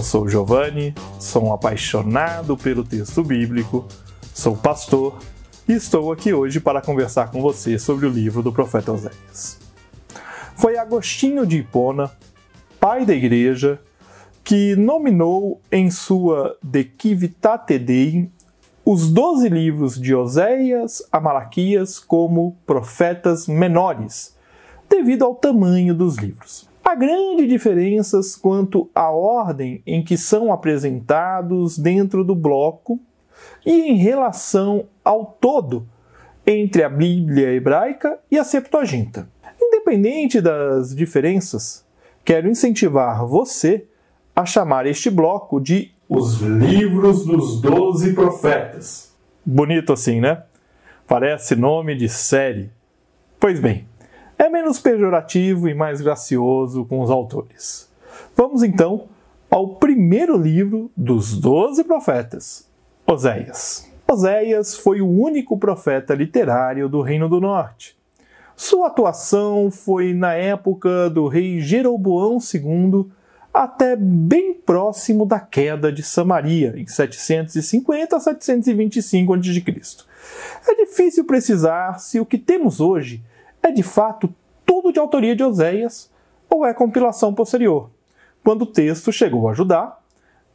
sou Giovanni, sou um apaixonado pelo texto bíblico, sou pastor e estou aqui hoje para conversar com você sobre o livro do profeta Oséias. Foi Agostinho de Hipona, pai da igreja, que nominou em sua De Civitate Dei os doze livros de Oséias a Malaquias como profetas menores, devido ao tamanho dos livros. Há grandes diferenças quanto à ordem em que são apresentados dentro do bloco e em relação ao todo entre a Bíblia hebraica e a Septuaginta. Independente das diferenças, quero incentivar você a chamar este bloco de Os Livros dos Doze Profetas. Bonito assim, né? Parece nome de série. Pois bem, é menos pejorativo e mais gracioso com os autores. Vamos então ao primeiro livro dos Doze Profetas, Oséias. Oséias foi o único profeta literário do Reino do Norte. Sua atuação foi na época do rei Jeroboão II até bem próximo da queda de Samaria, em 750 a 725 a.C. É difícil precisar se o que temos hoje é de fato tudo de autoria de Oséias ou é compilação posterior, quando o texto chegou a Judá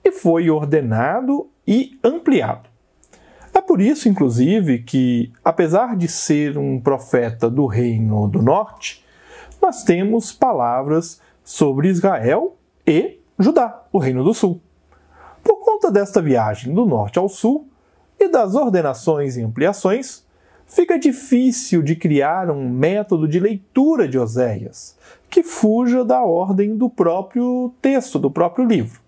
e foi ordenado e ampliado. É por isso, inclusive, que, apesar de ser um profeta do reino do norte, nós temos palavras sobre Israel e Judá, o reino do sul. Por conta desta viagem do norte ao sul e das ordenações e ampliações, fica difícil de criar um método de leitura de Oséias que fuja da ordem do próprio texto, do próprio livro.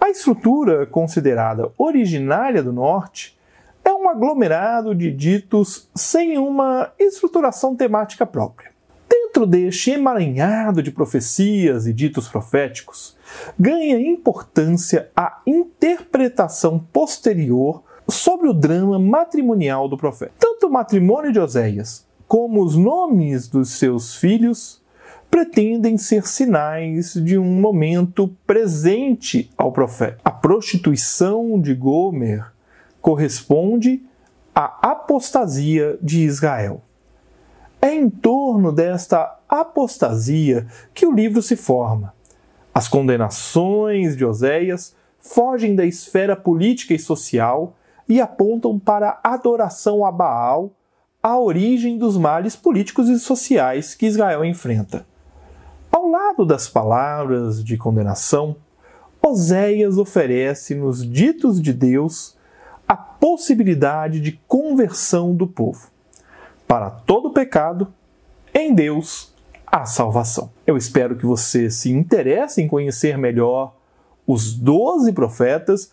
A estrutura considerada originária do norte é um aglomerado de ditos sem uma estruturação temática própria. Dentro deste emaranhado de profecias e ditos proféticos, ganha importância a interpretação posterior sobre o drama matrimonial do profeta. Tanto o matrimônio de Oséias como os nomes dos seus filhos pretendem ser sinais de um momento presente ao profeta. A prostituição de Gomer corresponde à apostasia de Israel. É em torno desta apostasia que o livro se forma. As condenações de Oséias fogem da esfera política e social e apontam para a adoração a Baal, a origem dos males políticos e sociais que Israel enfrenta. Ao lado das palavras de condenação, Oséias oferece nos ditos de Deus a possibilidade de conversão do povo. Para todo pecado, em Deus há salvação. Eu espero que você se interesse em conhecer melhor os doze profetas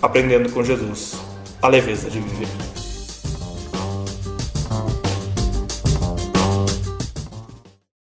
aprendendo com Jesus a leveza de viver.